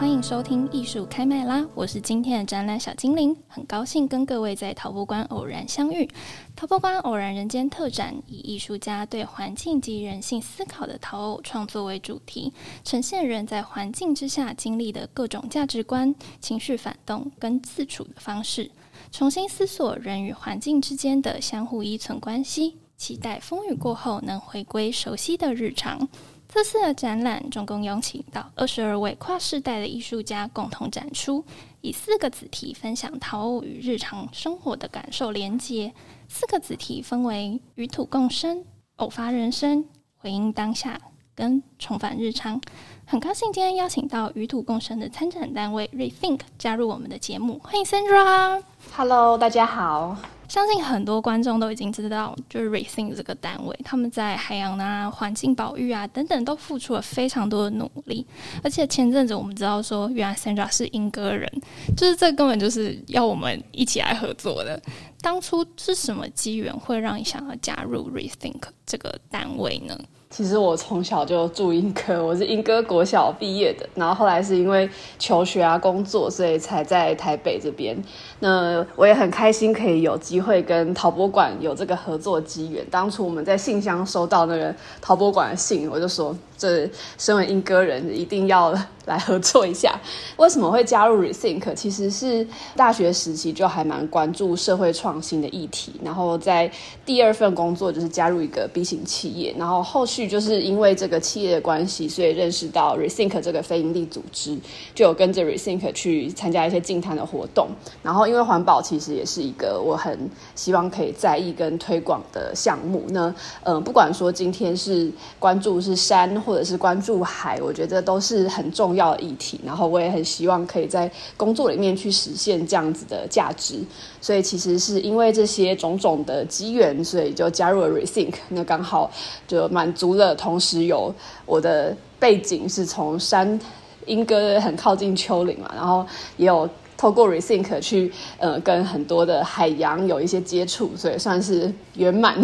欢迎收听艺术开麦啦，我是今天的展览小精灵，很高兴跟各位在陶博馆偶然相遇。陶博馆偶然人间特展以艺术家对环境及人性思考的陶偶创作为主题，呈现人在环境之下经历的各种价值观、情绪反动跟自处的方式，重新思索人与环境之间的相互依存关系，期待风雨过后能回归熟悉的日常。这次的展览总共邀请到二十二位跨世代的艺术家共同展出，以四个子题分享陶偶与日常生活的感受连结。四个子题分为与土共生、偶发人生、回应当下跟重返日常。很高兴今天邀请到与土共生的参展单位 Rethink 加入我们的节目，欢迎 Sandra。Hello，大家好。相信很多观众都已经知道，就是 Rethink 这个单位，他们在海洋啊、环境保育啊等等都付出了非常多的努力。而且前阵子我们知道说，原来 Sandra 是英歌人，就是这根本就是要我们一起来合作的。当初是什么机缘会让你想要加入 Rethink 这个单位呢？其实我从小就住莺歌，我是莺歌国小毕业的，然后后来是因为求学啊、工作，所以才在台北这边。那我也很开心可以有机会跟陶博馆有这个合作机缘。当初我们在信箱收到那个陶博馆的信，我就说，这身为莺歌人一定要来合作一下。为什么会加入 Rethink？其实是大学时期就还蛮关注社会创新的议题，然后在第二份工作就是加入一个 B 型企业，然后后续就是因为这个企业的关系，所以认识到 Rethink 这个非营利组织，就有跟着 Rethink 去参加一些净滩的活动。然后因为环保其实也是一个我很希望可以在意跟推广的项目。那嗯，不管说今天是关注是山，或者是关注海，我觉得都是很重要的议题。然后我也很希望可以在工作里面去实现这样子的价值。所以其实是因为这些种种的机缘，所以就加入了 Rethink。那刚好就满足了，同时有我的背景是从山莺歌很靠近丘陵嘛，然后也有透过 Rethink 去呃跟很多的海洋有一些接触，所以算是圆满。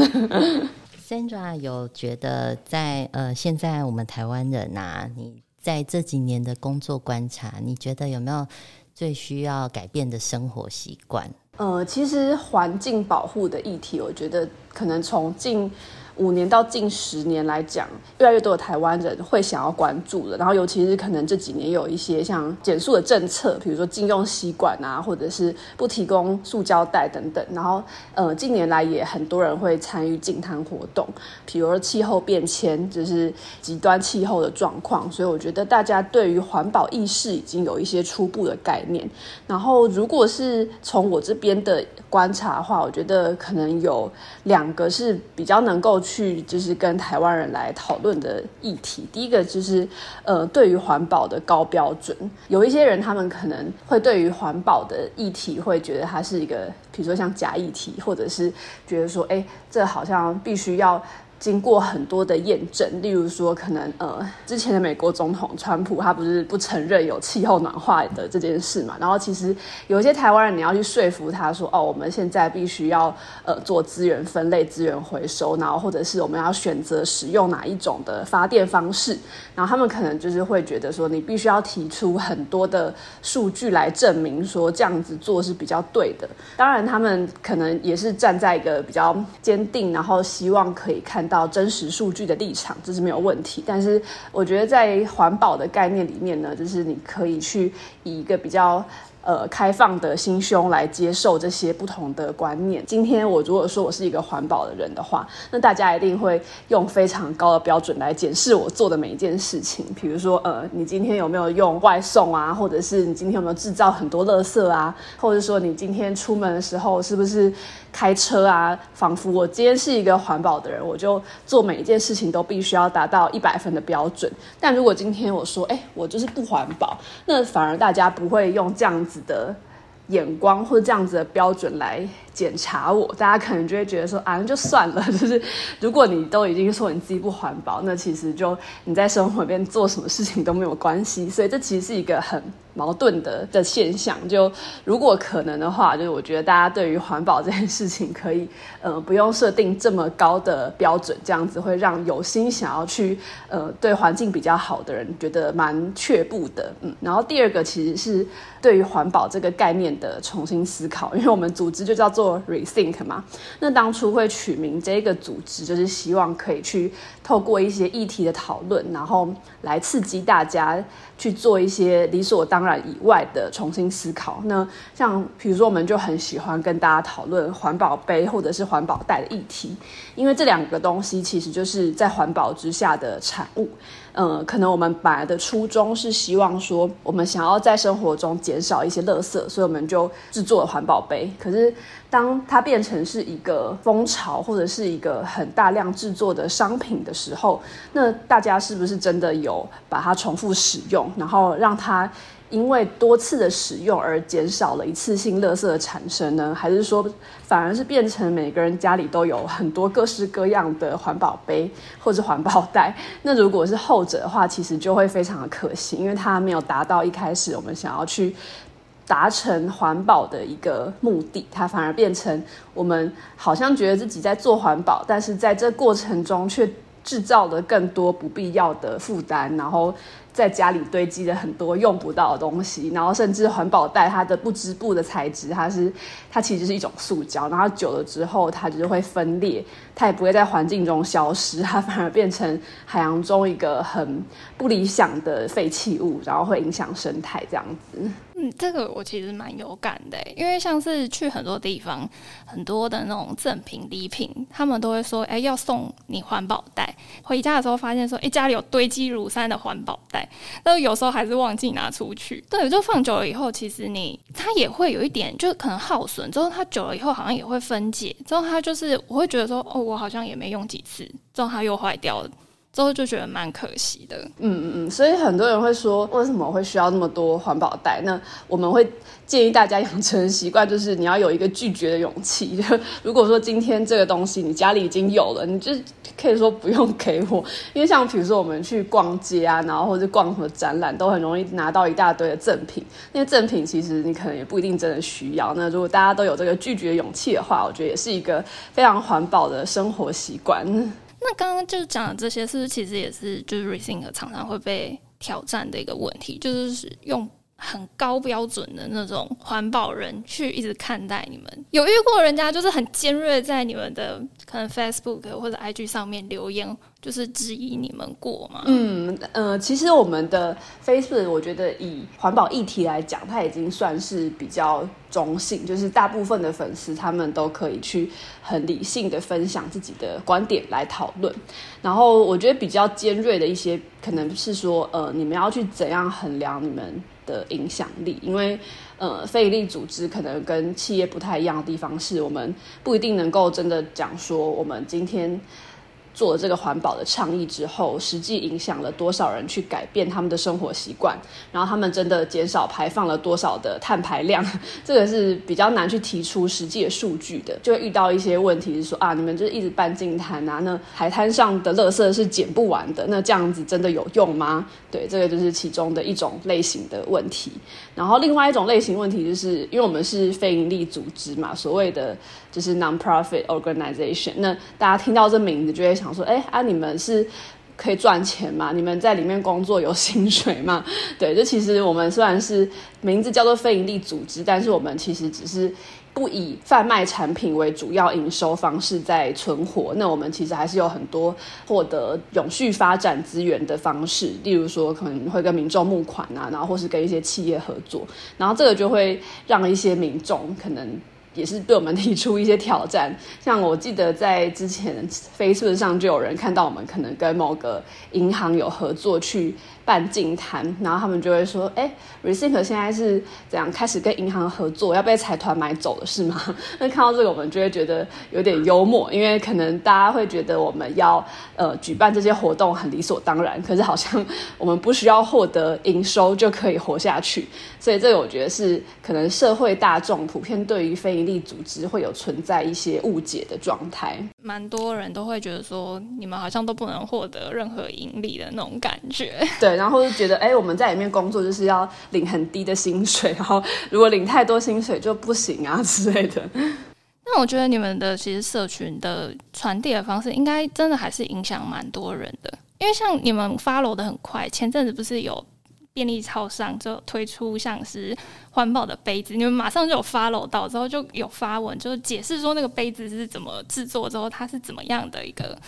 Sandra 有觉得在呃，现在我们台湾人呐、啊，你在这几年的工作观察，你觉得有没有最需要改变的生活习惯？呃，其实环境保护的议题，我觉得可能从近五年到近十年来讲，越来越多的台湾人会想要关注了。然后，尤其是可能这几年有一些像减塑的政策，比如说禁用吸管啊，或者是不提供塑胶袋等等。然后，呃，近年来也很多人会参与净滩活动，比如说气候变迁，就是极端气候的状况。所以，我觉得大家对于环保意识已经有一些初步的概念。然后，如果是从我这边的观察的话，我觉得可能有两个是比较能够。去就是跟台湾人来讨论的议题，第一个就是呃，对于环保的高标准，有一些人他们可能会对于环保的议题会觉得它是一个，比如说像假议题，或者是觉得说，哎，这好像必须要。经过很多的验证，例如说，可能呃，之前的美国总统川普他不是不承认有气候暖化的这件事嘛？然后其实有一些台湾人，你要去说服他说，哦，我们现在必须要呃做资源分类、资源回收，然后或者是我们要选择使用哪一种的发电方式，然后他们可能就是会觉得说，你必须要提出很多的数据来证明说这样子做是比较对的。当然，他们可能也是站在一个比较坚定，然后希望可以看。到到真实数据的立场，这是没有问题。但是，我觉得在环保的概念里面呢，就是你可以去以一个比较。呃，开放的心胸来接受这些不同的观念。今天我如果说我是一个环保的人的话，那大家一定会用非常高的标准来检视我做的每一件事情。比如说，呃，你今天有没有用外送啊？或者是你今天有没有制造很多垃圾啊？或者说你今天出门的时候是不是开车啊？仿佛我今天是一个环保的人，我就做每一件事情都必须要达到一百分的标准。但如果今天我说，哎，我就是不环保，那反而大家不会用这样子的眼光或者这样子的标准来检查我，大家可能就会觉得说啊，那就算了。就是如果你都已经说你自己不环保，那其实就你在生活里面做什么事情都没有关系。所以这其实是一个很矛盾的的现象。就如果可能的话，就是我觉得大家对于环保这件事情，可以呃不用设定这么高的标准，这样子会让有心想要去呃对环境比较好的人觉得蛮却步的。嗯，然后第二个其实是对于环保这个概念的重新思考，因为我们组织就叫做。Rethink 嘛，那当初会取名这个组织，就是希望可以去透过一些议题的讨论，然后来刺激大家去做一些理所当然以外的重新思考。那像比如说，我们就很喜欢跟大家讨论环保杯或者是环保袋的议题，因为这两个东西其实就是在环保之下的产物。嗯，可能我们本来的初衷是希望说，我们想要在生活中减少一些垃圾，所以我们就制作了环保杯。可是，当它变成是一个风潮，或者是一个很大量制作的商品的时候，那大家是不是真的有把它重复使用，然后让它因为多次的使用而减少了一次性垃圾的产生呢？还是说，反而是变成每个人家里都有很多各式各样的环保杯 或者环保袋？那如果是后者的话，其实就会非常的可惜，因为它没有达到一开始我们想要去达成环保的一个目的，它反而变成我们好像觉得自己在做环保，但是在这过程中却制造了更多不必要的负担，然后。在家里堆积了很多用不到的东西，然后甚至环保袋它的不织布的材质，它是它其实是一种塑胶，然后久了之后它就是会分裂，它也不会在环境中消失，它反而变成海洋中一个很不理想的废弃物，然后会影响生态这样子。嗯，这个我其实蛮有感的，因为像是去很多地方，很多的那种赠品礼品，他们都会说，哎，要送你环保袋。回家的时候发现说，哎，家里有堆积如山的环保袋，那有时候还是忘记拿出去。对，就放久了以后，其实你它也会有一点，就可能耗损。之后它久了以后，好像也会分解。之后它就是，我会觉得说，哦，我好像也没用几次，之后它又坏掉了。之后就觉得蛮可惜的，嗯嗯嗯，所以很多人会说，为什么会需要那么多环保袋？那我们会建议大家养成习惯，就是你要有一个拒绝的勇气。就如果说今天这个东西你家里已经有了，你就可以说不用给我，因为像比如说我们去逛街啊，然后或者逛什么展览，都很容易拿到一大堆的赠品。那些赠品其实你可能也不一定真的需要。那如果大家都有这个拒绝勇气的话，我觉得也是一个非常环保的生活习惯。那刚刚就是讲的这些，是不是其实也是就是 Rethink 常常会被挑战的一个问题，就是用很高标准的那种环保人去一直看待你们。有遇过人家就是很尖锐在你们的可能 Facebook 或者 IG 上面留言，就是质疑你们过吗？嗯呃，其实我们的 Facebook 我觉得以环保议题来讲，它已经算是比较。中性，就是大部分的粉丝他们都可以去很理性的分享自己的观点来讨论。然后我觉得比较尖锐的一些，可能是说，呃，你们要去怎样衡量你们的影响力？因为，呃，非营利组织可能跟企业不太一样的地方是，我们不一定能够真的讲说，我们今天。做了这个环保的倡议之后，实际影响了多少人去改变他们的生活习惯？然后他们真的减少排放了多少的碳排量？这个是比较难去提出实际的数据的，就会遇到一些问题，是说啊，你们就是一直办净滩啊，那海滩上的垃圾是捡不完的，那这样子真的有用吗？对，这个就是其中的一种类型的问题。然后另外一种类型问题，就是因为我们是非营利组织嘛，所谓的就是 non-profit organization，那大家听到这名字就会想。想说，哎啊，你们是可以赚钱吗？你们在里面工作有薪水吗？对，就其实我们虽然是名字叫做非营利组织，但是我们其实只是不以贩卖产品为主要营收方式在存活。那我们其实还是有很多获得永续发展资源的方式，例如说可能会跟民众募款啊，然后或是跟一些企业合作，然后这个就会让一些民众可能。也是对我们提出一些挑战，像我记得在之前 Facebook 上就有人看到我们可能跟某个银行有合作去办净谈，然后他们就会说：“哎，Rethink 现在是怎样开始跟银行合作，要被财团买走了是吗？” 那看到这个，我们就会觉得有点幽默，因为可能大家会觉得我们要呃举办这些活动很理所当然，可是好像我们不需要获得营收就可以活下去，所以这个我觉得是可能社会大众普遍对于非营利组织会有存在一些误解的状态。蛮多人都会觉得说，你们好像都不能获得任何盈利的那种感觉。对，然后就觉得，哎，我们在里面工作就是要领很低的薪水，然后如果领太多薪水就不行啊之类的。那我觉得你们的其实社群的传递的方式，应该真的还是影响蛮多人的。因为像你们发楼的很快，前阵子不是有便利超商就推出像是环保的杯子，你们马上就有发楼到，之后就有发文，就是解释说那个杯子是怎么制作，之后它是怎么样的一个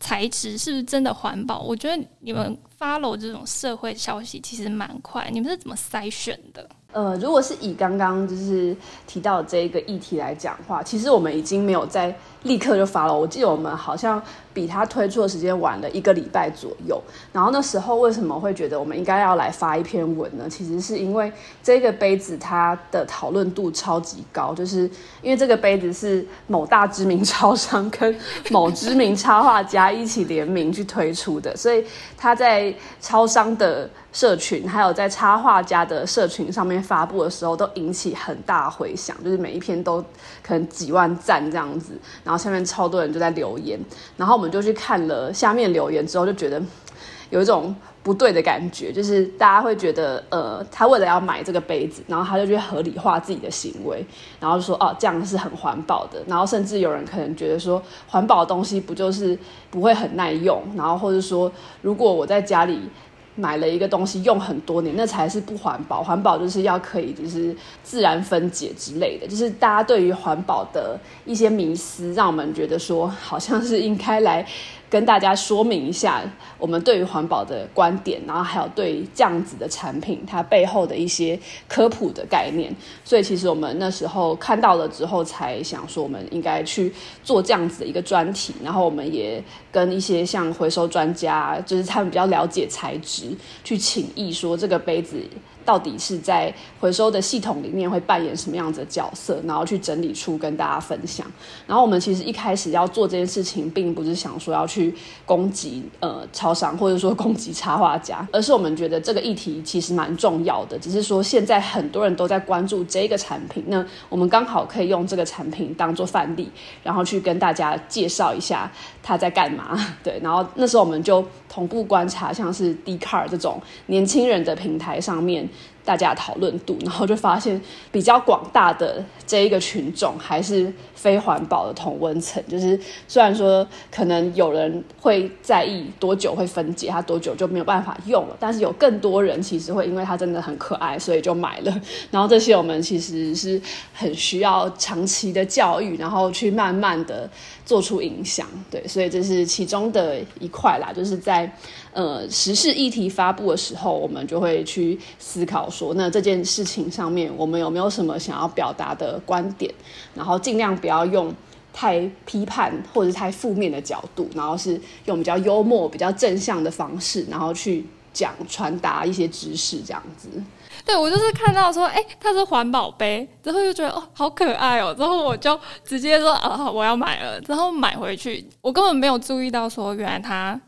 材质，是不是真的环保？我觉得你们 follow 这种社会消息其实蛮快，你们是怎么筛选的？呃，如果是以刚刚就是提到这一个议题来讲话，其实我们已经没有在立刻就发了。我记得我们好像比他推出的时间晚了一个礼拜左右。然后那时候为什么会觉得我们应该要来发一篇文呢？其实是因为这个杯子它的讨论度超级高，就是因为这个杯子是某大知名超商跟某知名插画家一起联名去推出的，所以它在超商的社群还有在插画家的社群上面发布的时候，都引起很大回响，就是每一篇都可能几万赞这样子，然后下面超多人就在留言，然后我们就去看了下面留言之后，就觉得有一种不对的感觉，就是大家会觉得，呃，他为了要买这个杯子，然后他就去合理化自己的行为，然后就说哦，这样是很环保的，然后甚至有人可能觉得说，环保的东西不就是不会很耐用，然后或者说，如果我在家里。买了一个东西用很多年，那才是不环保。环保就是要可以就是自然分解之类的，就是大家对于环保的一些迷思，让我们觉得说好像是应该来。跟大家说明一下我们对于环保的观点，然后还有对这样子的产品它背后的一些科普的概念。所以其实我们那时候看到了之后，才想说我们应该去做这样子的一个专题。然后我们也跟一些像回收专家，就是他们比较了解材质，去请益说这个杯子。到底是在回收的系统里面会扮演什么样子的角色，然后去整理出跟大家分享。然后我们其实一开始要做这件事情，并不是想说要去攻击呃超商，或者说攻击插画家，而是我们觉得这个议题其实蛮重要的。只是说现在很多人都在关注这个产品，那我们刚好可以用这个产品当做范例，然后去跟大家介绍一下他在干嘛。对，然后那时候我们就同步观察，像是 d c a r 这种年轻人的平台上面。大家讨论度，然后就发现比较广大的这一个群众还是非环保的同温层。就是虽然说可能有人会在意多久会分解，它多久就没有办法用了，但是有更多人其实会因为它真的很可爱，所以就买了。然后这些我们其实是很需要长期的教育，然后去慢慢的做出影响。对，所以这是其中的一块啦，就是在。呃，时事议题发布的时候，我们就会去思考说，那这件事情上面，我们有没有什么想要表达的观点？然后尽量不要用太批判或者太负面的角度，然后是用比较幽默、比较正向的方式，然后去讲传达一些知识，这样子。对，我就是看到说，哎，它是环保杯，之后就觉得哦，好可爱哦，之后我就直接说啊，我要买了。之后买回去，我根本没有注意到说，原来它。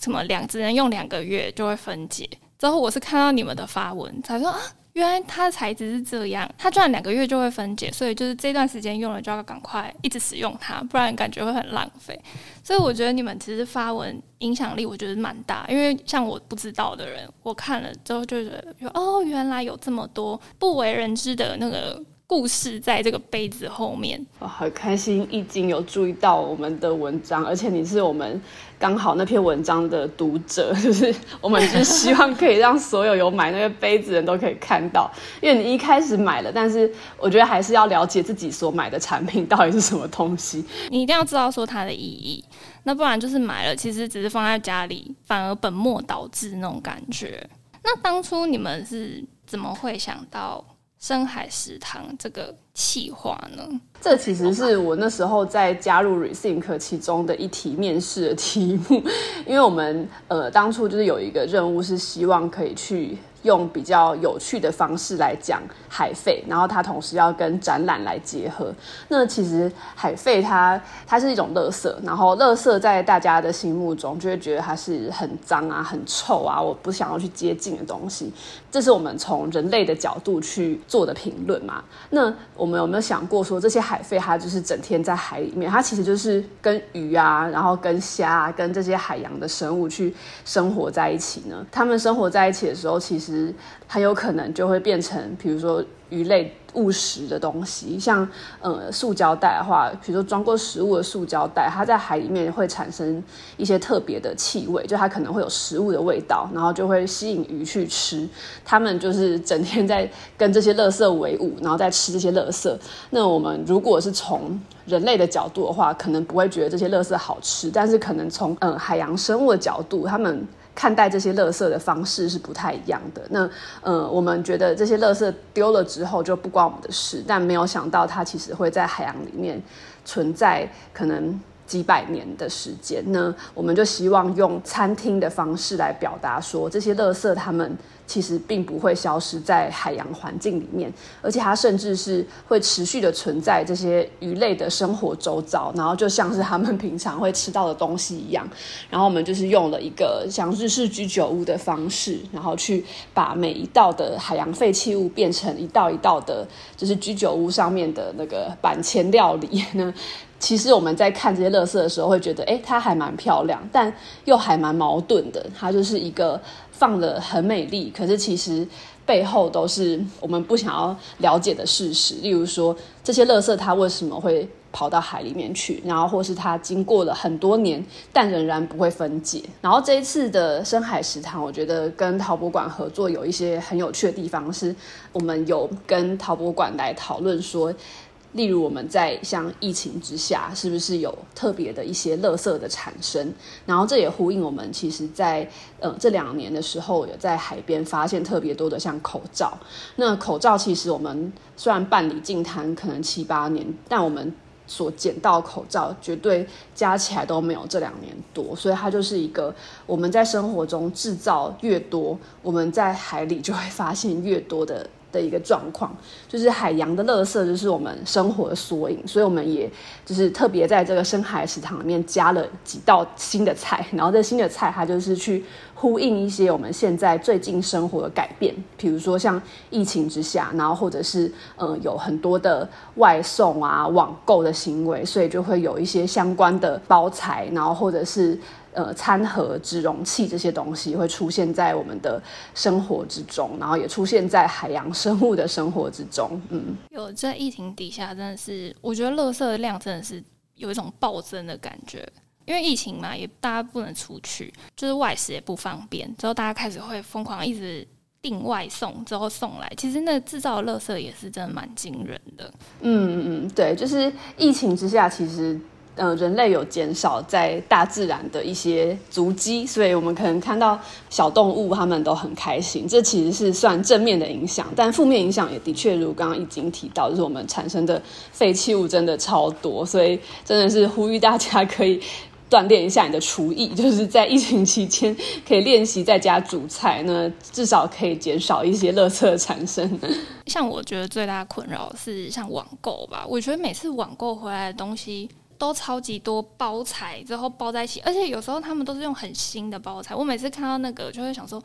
什么两只能用两个月就会分解？之后我是看到你们的发文才说啊，原来它的材质是这样，它居然两个月就会分解，所以就是这段时间用了就要赶快一直使用它，不然感觉会很浪费。所以我觉得你们其实发文影响力我觉得蛮大，因为像我不知道的人，我看了之后就觉得哦，原来有这么多不为人知的那个。故事在这个杯子后面，我很开心，已经有注意到我们的文章，而且你是我们刚好那篇文章的读者，就是我们就是希望可以让所有有买那个杯子的人都可以看到，因为你一开始买了，但是我觉得还是要了解自己所买的产品到底是什么东西，你一定要知道说它的意义，那不然就是买了，其实只是放在家里，反而本末倒置那种感觉。那当初你们是怎么会想到？深海食堂这个企划呢？这其实是我那时候在加入 Rethink 其中的一题面试的题目，因为我们呃当初就是有一个任务是希望可以去用比较有趣的方式来讲海废，然后它同时要跟展览来结合。那其实海废它它是一种垃圾，然后垃圾在大家的心目中就会觉得它是很脏啊、很臭啊，我不想要去接近的东西。这是我们从人类的角度去做的评论嘛？那我们有没有想过说，这些海废它就是整天在海里面，它其实就是跟鱼啊，然后跟虾啊，跟这些海洋的生物去生活在一起呢？它们生活在一起的时候，其实很有可能就会变成，比如说鱼类。误食的东西，像呃塑胶袋的话，比如说装过食物的塑胶袋，它在海里面会产生一些特别的气味，就它可能会有食物的味道，然后就会吸引鱼去吃。它们就是整天在跟这些垃圾为伍，然后在吃这些垃圾。那我们如果是从人类的角度的话，可能不会觉得这些垃圾好吃，但是可能从嗯、呃、海洋生物的角度，它们。看待这些垃圾的方式是不太一样的。那，呃，我们觉得这些垃圾丢了之后就不关我们的事，但没有想到它其实会在海洋里面存在可能几百年的时间。那我们就希望用餐厅的方式来表达说，这些垃圾它们。其实并不会消失在海洋环境里面，而且它甚至是会持续的存在这些鱼类的生活周遭，然后就像是他们平常会吃到的东西一样。然后我们就是用了一个像日式居酒屋的方式，然后去把每一道的海洋废弃物变成一道一道的，就是居酒屋上面的那个板前料理呢。其实我们在看这些垃圾的时候，会觉得，哎，它还蛮漂亮，但又还蛮矛盾的。它就是一个放的很美丽，可是其实背后都是我们不想要了解的事实。例如说，这些垃圾它为什么会跑到海里面去？然后或是它经过了很多年，但仍然不会分解。然后这一次的深海食堂，我觉得跟陶博馆合作有一些很有趣的地方，是我们有跟陶博馆来讨论说。例如我们在像疫情之下，是不是有特别的一些垃圾的产生？然后这也呼应我们其实在呃这两年的时候，有在海边发现特别多的像口罩。那口罩其实我们虽然办理净滩可能七八年，但我们所捡到口罩绝对加起来都没有这两年多，所以它就是一个我们在生活中制造越多，我们在海里就会发现越多的。的一个状况，就是海洋的垃圾就是我们生活的缩影，所以我们也就是特别在这个深海食堂里面加了几道新的菜，然后这新的菜它就是去呼应一些我们现在最近生活的改变，比如说像疫情之下，然后或者是呃有很多的外送啊、网购的行为，所以就会有一些相关的包材，然后或者是。呃，餐盒、纸容器这些东西会出现在我们的生活之中，然后也出现在海洋生物的生活之中。嗯，有在疫情底下，真的是我觉得垃圾的量真的是有一种暴增的感觉，因为疫情嘛，也大家不能出去，就是外食也不方便，之后大家开始会疯狂一直订外送，之后送来，其实那制造的垃圾也是真的蛮惊人的。嗯嗯，对，就是疫情之下，其实。呃，人类有减少在大自然的一些足迹，所以我们可能看到小动物，它们都很开心。这其实是算正面的影响，但负面影响也的确如刚刚已经提到，就是我们产生的废弃物真的超多，所以真的是呼吁大家可以锻炼一下你的厨艺，就是在疫情期间可以练习在家煮菜，那至少可以减少一些垃圾的产生。像我觉得最大的困扰是像网购吧，我觉得每次网购回来的东西。都超级多包材，之后包在一起，而且有时候他们都是用很新的包材。我每次看到那个，就会想说，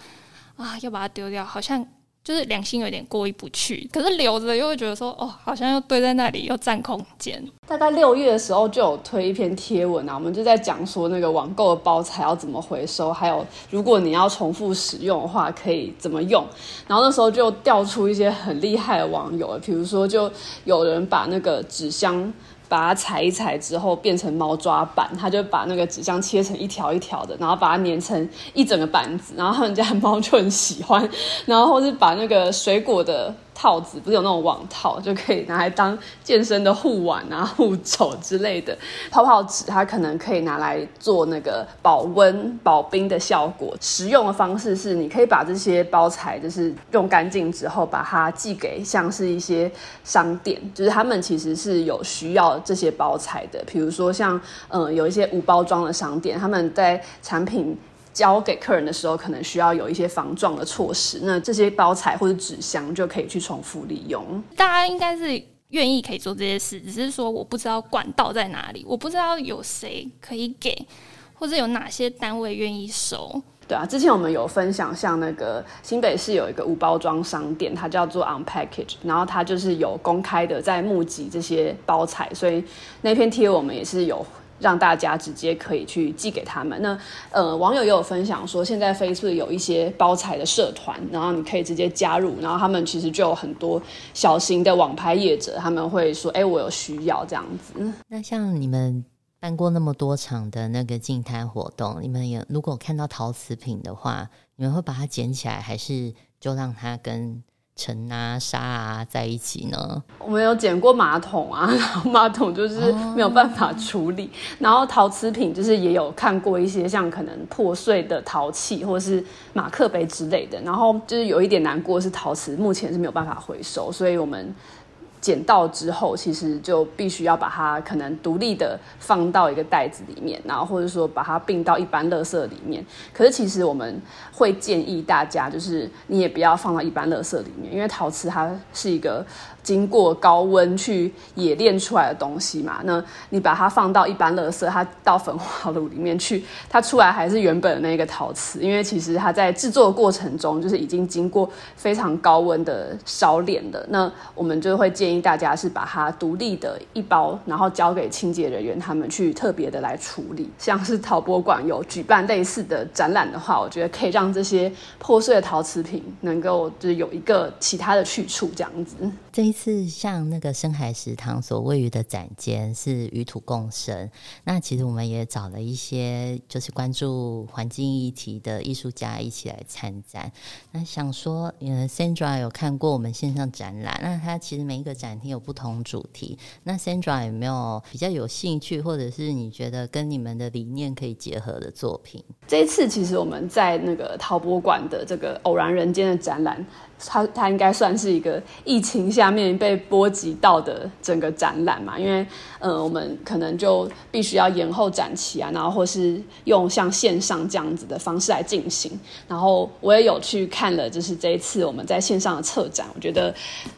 啊，要把它丢掉，好像就是良心有点过意不去。可是留着又会觉得说，哦，好像又堆在那里，又占空间。大概六月的时候就有推一篇贴文啊，我们就在讲说那个网购的包材要怎么回收，还有如果你要重复使用的话，可以怎么用。然后那时候就调出一些很厉害的网友，比如说就有人把那个纸箱。把它踩一踩之后变成猫抓板，他就把那个纸箱切成一条一条的，然后把它粘成一整个板子，然后他们家的猫就很喜欢，然后或是把那个水果的。套子不是有那种网套，就可以拿来当健身的护腕啊、护肘之类的。泡泡纸它可能可以拿来做那个保温、保冰的效果。实用的方式是，你可以把这些包材就是用干净之后，把它寄给像是一些商店，就是他们其实是有需要这些包材的。比如说像嗯有一些无包装的商店，他们在产品。交给客人的时候，可能需要有一些防撞的措施。那这些包材或者纸箱就可以去重复利用。大家应该是愿意可以做这些事，只是说我不知道管道在哪里，我不知道有谁可以给，或者有哪些单位愿意收。对啊，之前我们有分享，像那个新北市有一个无包装商店，它叫做 Unpackage，然后它就是有公开的在募集这些包材，所以那篇贴我们也是有让大家直接可以去寄给他们。那呃，网友也有分享说，现在 Facebook 有一些包材的社团，然后你可以直接加入，然后他们其实就有很多小型的网拍业者，他们会说，哎，我有需要这样子。那像你们。办过那么多场的那个净滩活动，你们也如果看到陶瓷品的话，你们会把它捡起来，还是就让它跟尘啊、沙啊在一起呢？我们有捡过马桶啊，然后马桶就是没有办法处理。哦、然后陶瓷品就是也有看过一些像可能破碎的陶器或者是马克杯之类的。然后就是有一点难过是陶瓷目前是没有办法回收，所以我们。捡到之后，其实就必须要把它可能独立的放到一个袋子里面，然后或者说把它并到一般垃圾里面。可是其实我们会建议大家，就是你也不要放到一般垃圾里面，因为陶瓷它是一个。经过高温去冶炼出来的东西嘛，那你把它放到一般垃圾，它到焚化炉里面去，它出来还是原本的那个陶瓷，因为其实它在制作过程中就是已经经过非常高温的烧炼的。那我们就会建议大家是把它独立的一包，然后交给清洁人员他们去特别的来处理。像是陶博馆有举办类似的展览的话，我觉得可以让这些破碎的陶瓷品能够就是有一个其他的去处，这样子。这一一次像那个深海食堂所位于的展间是与土共生，那其实我们也找了一些就是关注环境议题的艺术家一起来参展。那想说，呃，Sandra 有看过我们线上展览，那它其实每一个展厅有不同主题。那 Sandra 有没有比较有兴趣，或者是你觉得跟你们的理念可以结合的作品？这一次其实我们在那个陶博馆的这个偶然人间的展览。它它应该算是一个疫情下面被波及到的整个展览嘛，因为呃，我们可能就必须要延后展期啊，然后或是用像线上这样子的方式来进行。然后我也有去看了，就是这一次我们在线上的策展，我觉得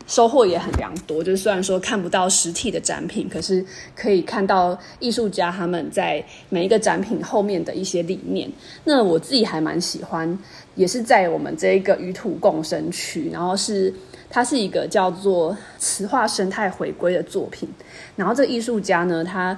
收获也很良多。就是虽然说看不到实体的展品，可是可以看到艺术家他们在每一个展品后面的一些理念。那我自己还蛮喜欢。也是在我们这一个与土共生区，然后是它是一个叫做磁化生态回归的作品。然后这个艺术家呢，他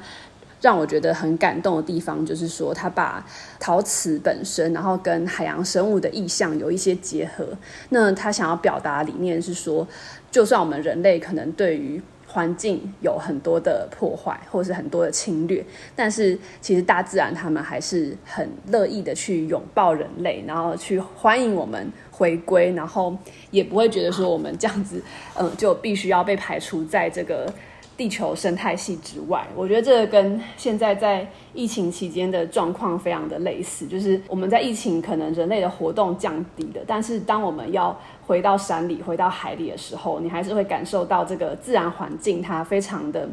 让我觉得很感动的地方，就是说他把陶瓷本身，然后跟海洋生物的意象有一些结合。那他想要表达理念是说，就算我们人类可能对于环境有很多的破坏，或是很多的侵略，但是其实大自然他们还是很乐意的去拥抱人类，然后去欢迎我们回归，然后也不会觉得说我们这样子，嗯，就必须要被排除在这个。地球生态系之外，我觉得这个跟现在在疫情期间的状况非常的类似，就是我们在疫情可能人类的活动降低了，但是当我们要回到山里、回到海里的时候，你还是会感受到这个自然环境它非常的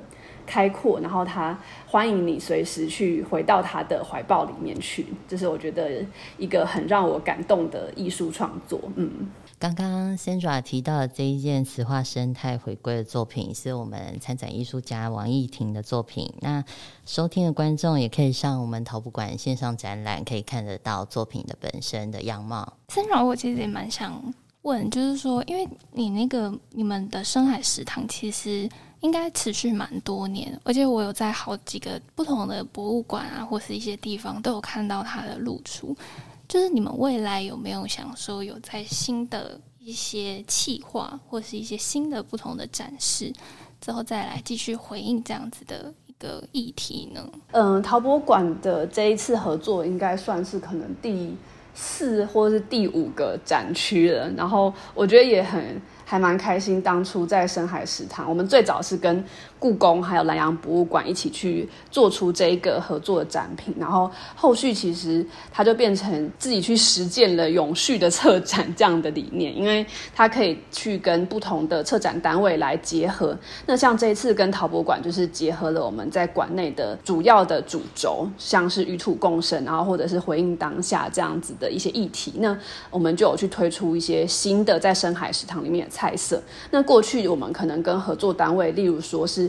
开阔，然后他欢迎你随时去回到他的怀抱里面去，这是我觉得一个很让我感动的艺术创作，嗯。刚刚 Sandra 提到的这一件磁化生态回归的作品，是我们参展艺术家王艺婷的作品。那收听的观众也可以上我们陶博馆线上展览，可以看得到作品的本身的样貌。Sandra，我其实也蛮想问，就是说，因为你那个你们的深海食堂其实应该持续蛮多年，而且我有在好几个不同的博物馆啊，或是一些地方都有看到它的露出。就是你们未来有没有想说有在新的一些企划，或是一些新的不同的展示之后再来继续回应这样子的一个议题呢？嗯，陶博馆的这一次合作应该算是可能第四或是第五个展区了，然后我觉得也很还蛮开心。当初在深海食堂，我们最早是跟故宫还有南阳博物馆一起去做出这一个合作的展品，然后后续其实它就变成自己去实践了永续的策展这样的理念，因为它可以去跟不同的策展单位来结合。那像这一次跟陶博馆就是结合了我们在馆内的主要的主轴，像是与土共生，然后或者是回应当下这样子的一些议题，那我们就有去推出一些新的在深海食堂里面的菜色。那过去我们可能跟合作单位，例如说是。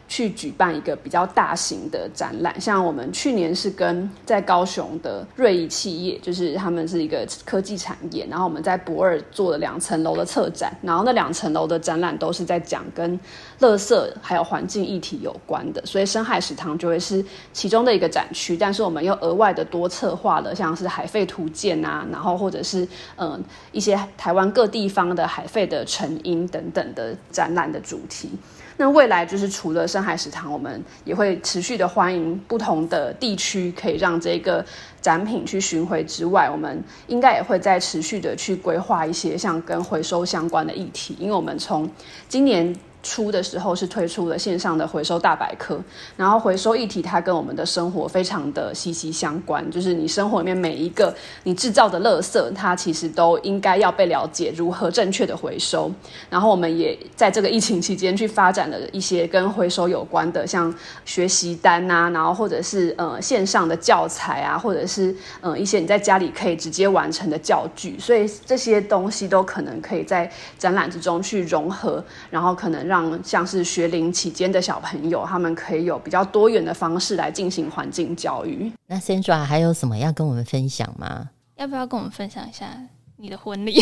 去举办一个比较大型的展览，像我们去年是跟在高雄的瑞仪企业，就是他们是一个科技产业，然后我们在博尔做了两层楼的策展，然后那两层楼的展览都是在讲跟垃圾还有环境议题有关的，所以深海食堂就会是其中的一个展区，但是我们又额外的多策划了像是海废图鉴啊，然后或者是嗯一些台湾各地方的海废的成因等等的展览的主题。那未来就是除了深海食堂，我们也会持续的欢迎不同的地区可以让这个展品去巡回之外，我们应该也会再持续的去规划一些像跟回收相关的议题，因为我们从今年。初的时候是推出了线上的回收大百科，然后回收议题它跟我们的生活非常的息息相关，就是你生活里面每一个你制造的垃圾，它其实都应该要被了解如何正确的回收。然后我们也在这个疫情期间去发展了一些跟回收有关的，像学习单啊，然后或者是呃线上的教材啊，或者是呃一些你在家里可以直接完成的教具，所以这些东西都可能可以在展览之中去融合，然后可能。让像是学龄期间的小朋友，他们可以有比较多元的方式来进行环境教育。那 Sandra 还有什么要跟我们分享吗？要不要跟我们分享一下你的婚礼？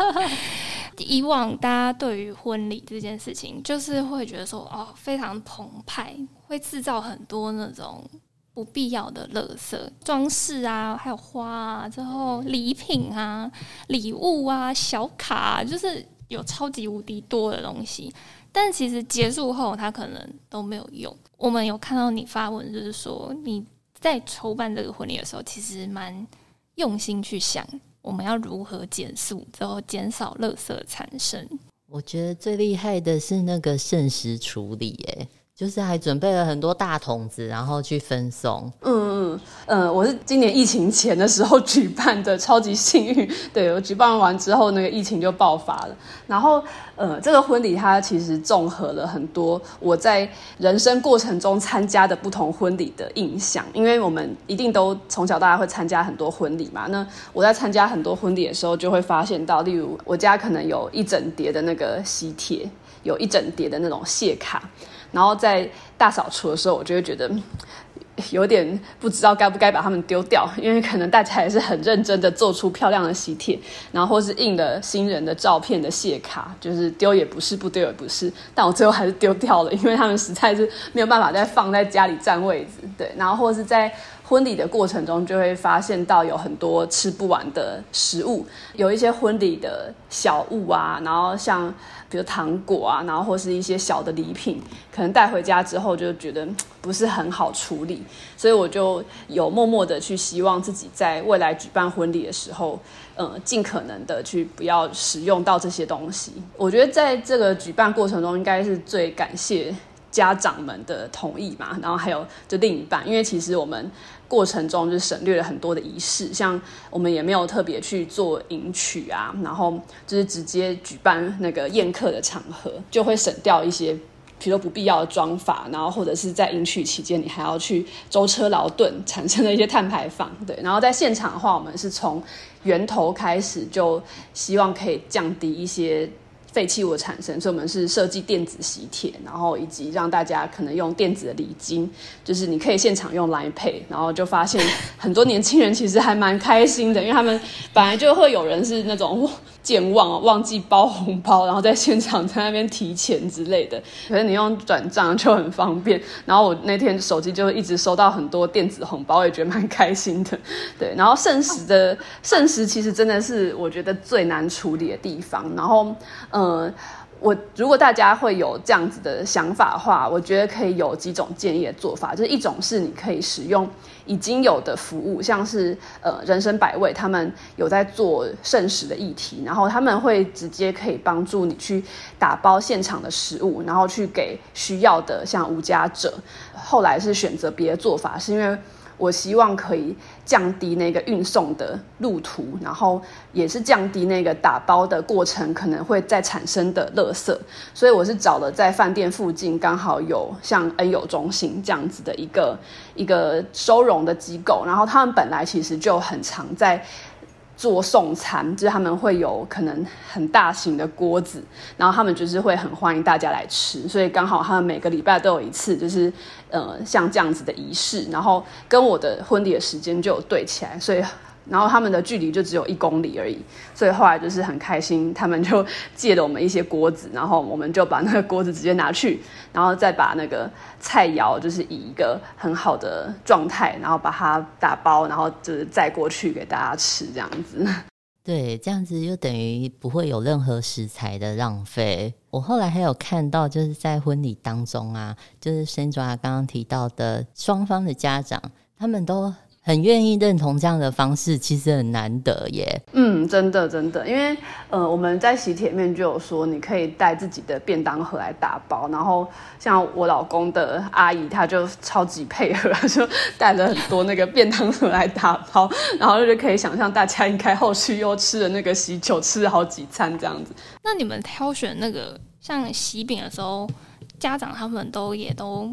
以往大家对于婚礼这件事情，就是会觉得说哦，非常澎湃，会制造很多那种不必要的垃圾装饰啊，还有花啊，之后礼品啊、礼物啊、小卡啊，就是。有超级无敌多的东西，但其实结束后他可能都没有用。我们有看到你发文，就是说你在筹办这个婚礼的时候，其实蛮用心去想我们要如何减速，之后减少垃圾产生。我觉得最厉害的是那个剩食处理，哎。就是还准备了很多大桶子，然后去分送。嗯嗯嗯，我是今年疫情前的时候举办的，超级幸运。对，我举办完之后，那个疫情就爆发了。然后，呃，这个婚礼它其实综合了很多我在人生过程中参加的不同婚礼的印象，因为我们一定都从小到大会参加很多婚礼嘛。那我在参加很多婚礼的时候，就会发现到，例如我家可能有一整叠的那个喜帖，有一整叠的那种谢卡。然后在大扫除的时候，我就会觉得有点不知道该不该把它们丢掉，因为可能大家还是很认真的做出漂亮的喜帖，然后或是印了新人的照片的谢卡，就是丢也不是，不丢也不是，但我最后还是丢掉了，因为他们实在是没有办法再放在家里占位置。对，然后或是在婚礼的过程中，就会发现到有很多吃不完的食物，有一些婚礼的小物啊，然后像。比如糖果啊，然后或是一些小的礼品，可能带回家之后就觉得不是很好处理，所以我就有默默的去希望自己在未来举办婚礼的时候，呃，尽可能的去不要使用到这些东西。我觉得在这个举办过程中，应该是最感谢家长们的同意嘛，然后还有就另一半，因为其实我们。过程中就省略了很多的仪式，像我们也没有特别去做迎娶啊，然后就是直接举办那个宴客的场合，就会省掉一些，比如说不必要的妆发，然后或者是在迎娶期间你还要去舟车劳顿，产生的一些碳排放。对，然后在现场的话，我们是从源头开始，就希望可以降低一些。废弃物产生，所以我们是设计电子喜帖，然后以及让大家可能用电子的礼金，就是你可以现场用来配然后就发现很多年轻人其实还蛮开心的，因为他们本来就会有人是那种健忘忘记包红包，然后在现场在那边提钱之类的，可是你用转账就很方便。然后我那天手机就一直收到很多电子红包，我也觉得蛮开心的。对，然后剩食的剩食其实真的是我觉得最难处理的地方，然后。呃，我如果大家会有这样子的想法的话，我觉得可以有几种建议的做法，就是一种是你可以使用已经有的服务，像是呃人生百味，他们有在做剩食的议题，然后他们会直接可以帮助你去打包现场的食物，然后去给需要的像无家者。后来是选择别的做法，是因为。我希望可以降低那个运送的路途，然后也是降低那个打包的过程可能会再产生的垃圾，所以我是找了在饭店附近刚好有像恩友中心这样子的一个一个收容的机构，然后他们本来其实就很常在。做送餐，就是他们会有可能很大型的锅子，然后他们就是会很欢迎大家来吃，所以刚好他们每个礼拜都有一次，就是呃像这样子的仪式，然后跟我的婚礼的时间就有对起来，所以。然后他们的距离就只有一公里而已，所以后来就是很开心，他们就借了我们一些锅子，然后我们就把那个锅子直接拿去，然后再把那个菜肴就是以一个很好的状态，然后把它打包，然后就是载过去给大家吃这样子。对，这样子就等于不会有任何食材的浪费。我后来还有看到，就是在婚礼当中啊，就是 Sandra 刚刚提到的双方的家长，他们都。很愿意认同这样的方式，其实很难得耶。嗯，真的真的，因为呃，我们在喜帖面就有说，你可以带自己的便当盒来打包。然后像我老公的阿姨，她就超级配合，就带了很多那个便当盒来打包。然后就可以想象大家应该后续又吃了那个喜酒，吃了好几餐这样子。那你们挑选那个像喜饼的时候，家长他们都也都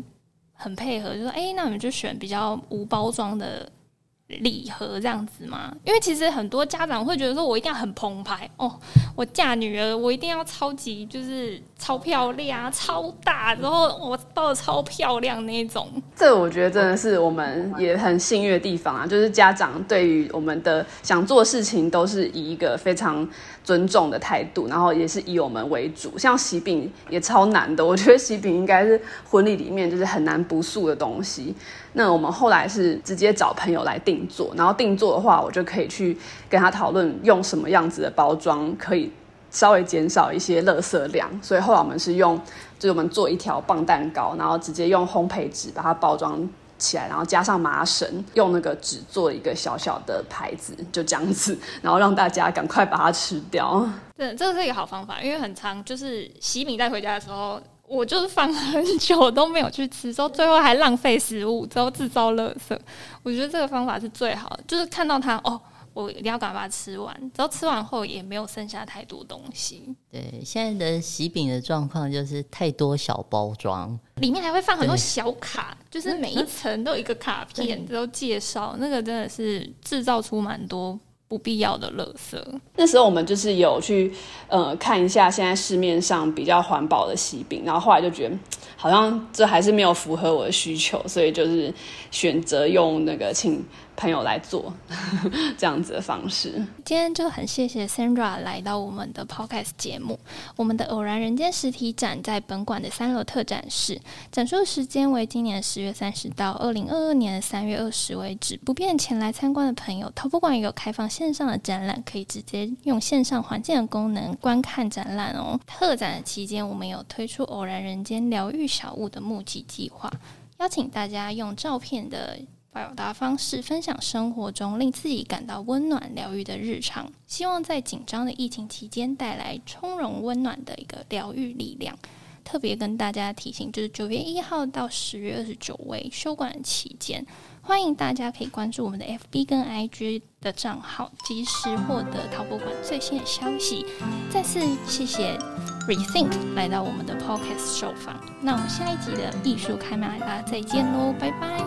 很配合，就说：“哎，那我们就选比较无包装的。”礼盒这样子吗？因为其实很多家长会觉得说，我一定要很澎湃哦，我嫁女儿，我一定要超级就是超漂亮、超大，然后我包的超漂亮那种。这我觉得真的是我们也很幸运的地方啊，就是家长对于我们的想做事情都是以一个非常尊重的态度，然后也是以我们为主。像喜饼也超难的，我觉得喜饼应该是婚礼里面就是很难不素的东西。那我们后来是直接找朋友来定做，然后定做的话，我就可以去跟他讨论用什么样子的包装可以稍微减少一些垃圾量。所以后来我们是用，就是我们做一条棒蛋糕，然后直接用烘焙纸把它包装起来，然后加上麻绳，用那个纸做一个小小的牌子，就这样子，然后让大家赶快把它吃掉。对，这个是一个好方法，因为很常就是洗米带回家的时候。我就是放很久都没有去吃，之后最后还浪费食物，之后制造垃圾。我觉得这个方法是最好的，就是看到它哦，我一定要赶快把它吃完。然后吃完后也没有剩下太多东西。对，现在的喜饼的状况就是太多小包装，里面还会放很多小卡，就是每一层都有一个卡片，之后介绍，那个真的是制造出蛮多。不必要的垃圾。那时候我们就是有去呃看一下现在市面上比较环保的喜饼，然后后来就觉得好像这还是没有符合我的需求，所以就是选择用那个请。朋友来做 这样子的方式。今天就很谢谢 Sandra 来到我们的 Podcast 节目。我们的偶然人间实体展在本馆的三楼特展室，展出时间为今年十月三十到二零二二年三月二十为止。不便前来参观的朋友，陶博馆也有开放线上的展览，可以直接用线上环境的功能观看展览哦。特展期间，我们有推出偶然人间疗愈小物的募集计划，邀请大家用照片的。表达方式分享生活中令自己感到温暖、疗愈的日常，希望在紧张的疫情期间带来从容温暖的一个疗愈力量。特别跟大家提醒，就是九月一号到十月二十九为休馆期间，欢迎大家可以关注我们的 FB 跟 IG 的账号，及时获得淘宝馆最新的消息。再次谢谢 Rethink 来到我们的 Podcast 受访，那我们下一集的艺术开麦，大家再见喽，拜拜。